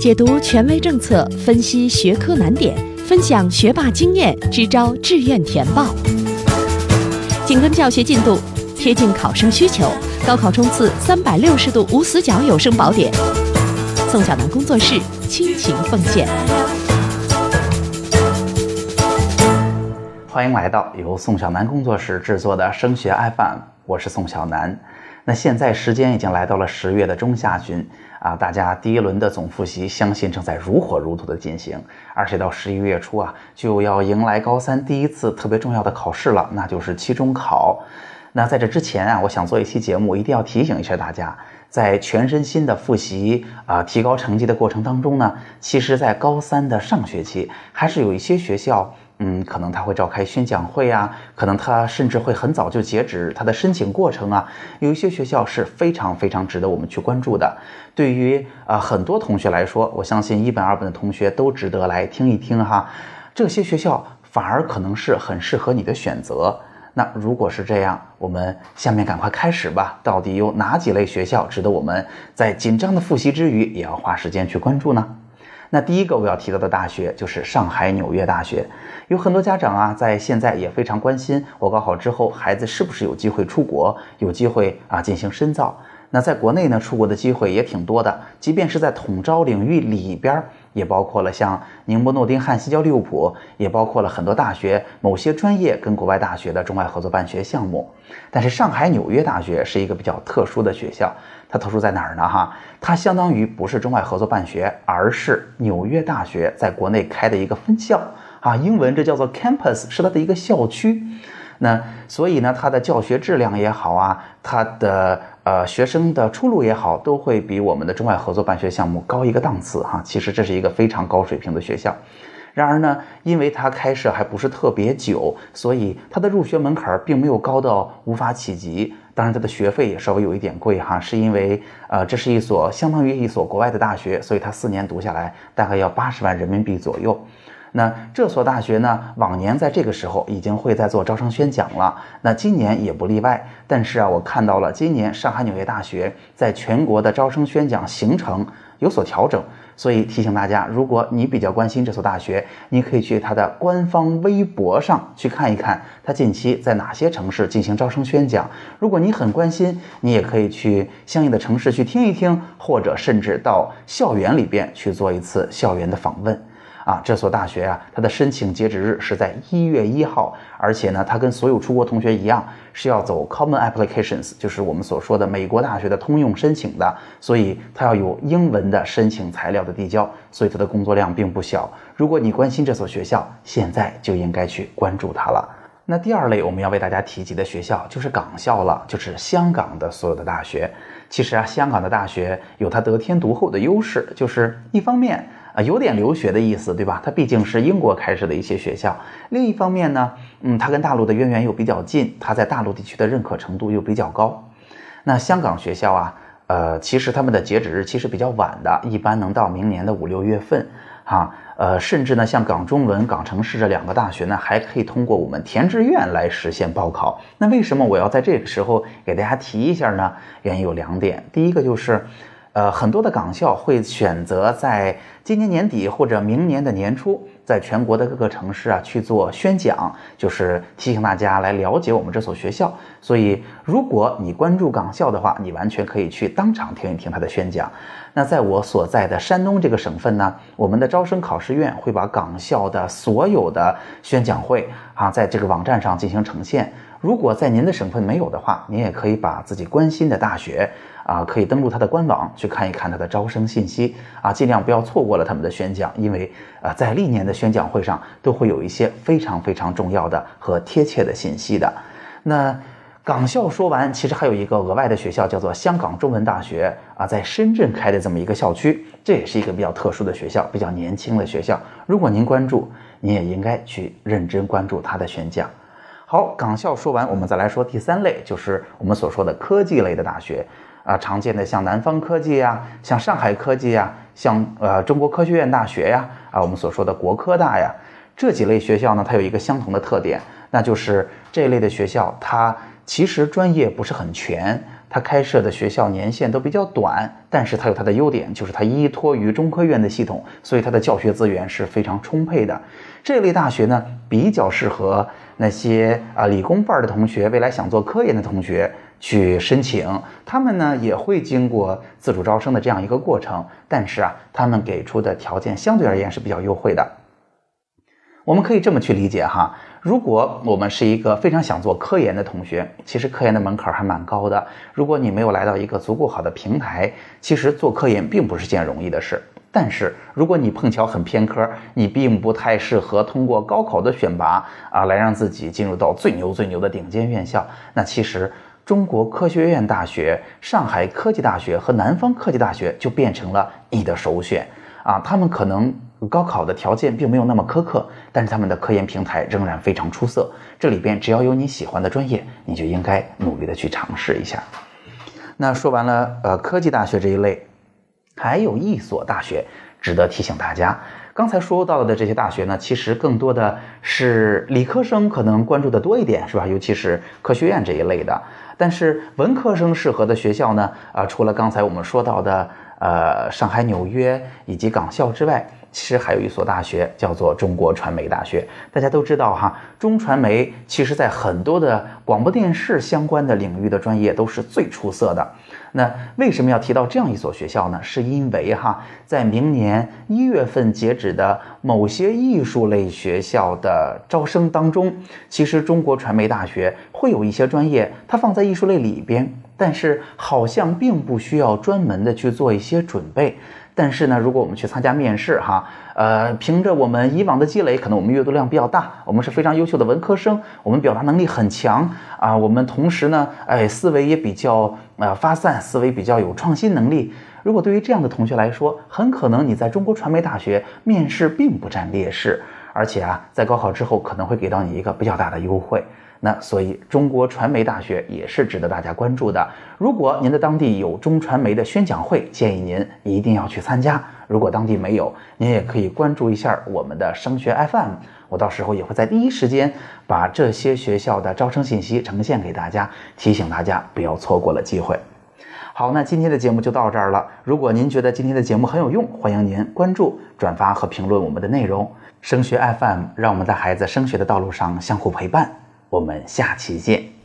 解读权威政策，分析学科难点，分享学霸经验，支招志愿填报。紧跟教学进度，贴近考生需求，高考冲刺三百六十度无死角有声宝典。宋小南工作室倾情奉献。欢迎来到由宋小南工作室制作的升学 FM，我是宋小南。那现在时间已经来到了十月的中下旬啊，大家第一轮的总复习相信正在如火如荼的进行，而且到十一月初啊，就要迎来高三第一次特别重要的考试了，那就是期中考。那在这之前啊，我想做一期节目，一定要提醒一下大家，在全身心的复习啊、提高成绩的过程当中呢，其实，在高三的上学期，还是有一些学校。嗯，可能他会召开宣讲会啊，可能他甚至会很早就截止他的申请过程啊。有一些学校是非常非常值得我们去关注的。对于啊很多同学来说，我相信一本二本的同学都值得来听一听哈。这些学校反而可能是很适合你的选择。那如果是这样，我们下面赶快开始吧。到底有哪几类学校值得我们在紧张的复习之余也要花时间去关注呢？那第一个我要提到的大学就是上海纽约大学。有很多家长啊，在现在也非常关心，我高考之后孩子是不是有机会出国，有机会啊进行深造。那在国内呢，出国的机会也挺多的，即便是在统招领域里边，也包括了像宁波、诺丁汉、西交、利物浦，也包括了很多大学某些专业跟国外大学的中外合作办学项目。但是上海纽约大学是一个比较特殊的学校，它特殊在哪儿呢？哈，它相当于不是中外合作办学，而是纽约大学在国内开的一个分校。啊，英文这叫做 campus，是它的一个校区。那所以呢，它的教学质量也好啊，它的呃学生的出路也好，都会比我们的中外合作办学项目高一个档次哈。其实这是一个非常高水平的学校。然而呢，因为它开设还不是特别久，所以它的入学门槛并没有高到无法企及。当然，它的学费也稍微有一点贵哈，是因为呃，这是一所相当于一所国外的大学，所以它四年读下来大概要八十万人民币左右。那这所大学呢，往年在这个时候已经会在做招生宣讲了，那今年也不例外。但是啊，我看到了今年上海纽约大学在全国的招生宣讲行程有所调整，所以提醒大家，如果你比较关心这所大学，你可以去它的官方微博上去看一看，它近期在哪些城市进行招生宣讲。如果你很关心，你也可以去相应的城市去听一听，或者甚至到校园里边去做一次校园的访问。啊，这所大学啊，它的申请截止日是在一月一号，而且呢，它跟所有出国同学一样，是要走 Common Applications，就是我们所说的美国大学的通用申请的，所以它要有英文的申请材料的递交，所以它的工作量并不小。如果你关心这所学校，现在就应该去关注它了。那第二类我们要为大家提及的学校就是港校了，就是香港的所有的大学。其实啊，香港的大学有它得天独厚的优势，就是一方面。啊，有点留学的意思，对吧？它毕竟是英国开设的一些学校。另一方面呢，嗯，它跟大陆的渊源又比较近，它在大陆地区的认可程度又比较高。那香港学校啊，呃，其实他们的截止日期是比较晚的，一般能到明年的五六月份。哈，呃，甚至呢，像港中文、港城市这两个大学呢，还可以通过我们填志愿来实现报考。那为什么我要在这个时候给大家提一下呢？原因有两点，第一个就是。呃，很多的港校会选择在今年年底或者明年的年初，在全国的各个城市啊去做宣讲，就是提醒大家来了解我们这所学校。所以，如果你关注港校的话，你完全可以去当场听一听他的宣讲。那在我所在的山东这个省份呢，我们的招生考试院会把港校的所有的宣讲会啊，在这个网站上进行呈现。如果在您的省份没有的话，您也可以把自己关心的大学。啊，可以登录它的官网去看一看它的招生信息啊，尽量不要错过了他们的宣讲，因为呃，在历年的宣讲会上都会有一些非常非常重要的和贴切的信息的。那港校说完，其实还有一个额外的学校叫做香港中文大学啊，在深圳开的这么一个校区，这也是一个比较特殊的学校，比较年轻的学校。如果您关注，您也应该去认真关注它的宣讲。好，港校说完，我们再来说第三类，就是我们所说的科技类的大学。啊，常见的像南方科技呀，像上海科技呀，像呃中国科学院大学呀，啊我们所说的国科大呀，这几类学校呢，它有一个相同的特点，那就是这类的学校，它其实专业不是很全，它开设的学校年限都比较短，但是它有它的优点，就是它依托于中科院的系统，所以它的教学资源是非常充沛的。这类大学呢，比较适合那些啊理工范儿的同学，未来想做科研的同学去申请。他们呢也会经过自主招生的这样一个过程，但是啊，他们给出的条件相对而言是比较优惠的。我们可以这么去理解哈，如果我们是一个非常想做科研的同学，其实科研的门槛还蛮高的。如果你没有来到一个足够好的平台，其实做科研并不是件容易的事。但是如果你碰巧很偏科，你并不太适合通过高考的选拔啊来让自己进入到最牛最牛的顶尖院校，那其实中国科学院大学、上海科技大学和南方科技大学就变成了你的首选啊。他们可能。高考的条件并没有那么苛刻，但是他们的科研平台仍然非常出色。这里边只要有你喜欢的专业，你就应该努力的去尝试一下。那说完了，呃，科技大学这一类，还有一所大学值得提醒大家。刚才说到的这些大学呢，其实更多的是理科生可能关注的多一点，是吧？尤其是科学院这一类的。但是文科生适合的学校呢，啊，除了刚才我们说到的，呃，上海、纽约以及港校之外。其实还有一所大学叫做中国传媒大学，大家都知道哈，中传媒其实在很多的广播电视相关的领域的专业都是最出色的。那为什么要提到这样一所学校呢？是因为哈，在明年一月份截止的某些艺术类学校的招生当中，其实中国传媒大学会有一些专业，它放在艺术类里边，但是好像并不需要专门的去做一些准备。但是呢，如果我们去参加面试，哈，呃，凭着我们以往的积累，可能我们阅读量比较大，我们是非常优秀的文科生，我们表达能力很强啊，我们同时呢，哎，思维也比较呃发散，思维比较有创新能力。如果对于这样的同学来说，很可能你在中国传媒大学面试并不占劣势，而且啊，在高考之后可能会给到你一个比较大的优惠。那所以，中国传媒大学也是值得大家关注的。如果您的当地有中传媒的宣讲会，建议您一定要去参加。如果当地没有，您也可以关注一下我们的升学 FM，我到时候也会在第一时间把这些学校的招生信息呈现给大家，提醒大家不要错过了机会。好，那今天的节目就到这儿了。如果您觉得今天的节目很有用，欢迎您关注、转发和评论我们的内容。升学 FM，让我们在孩子升学的道路上相互陪伴。我们下期见。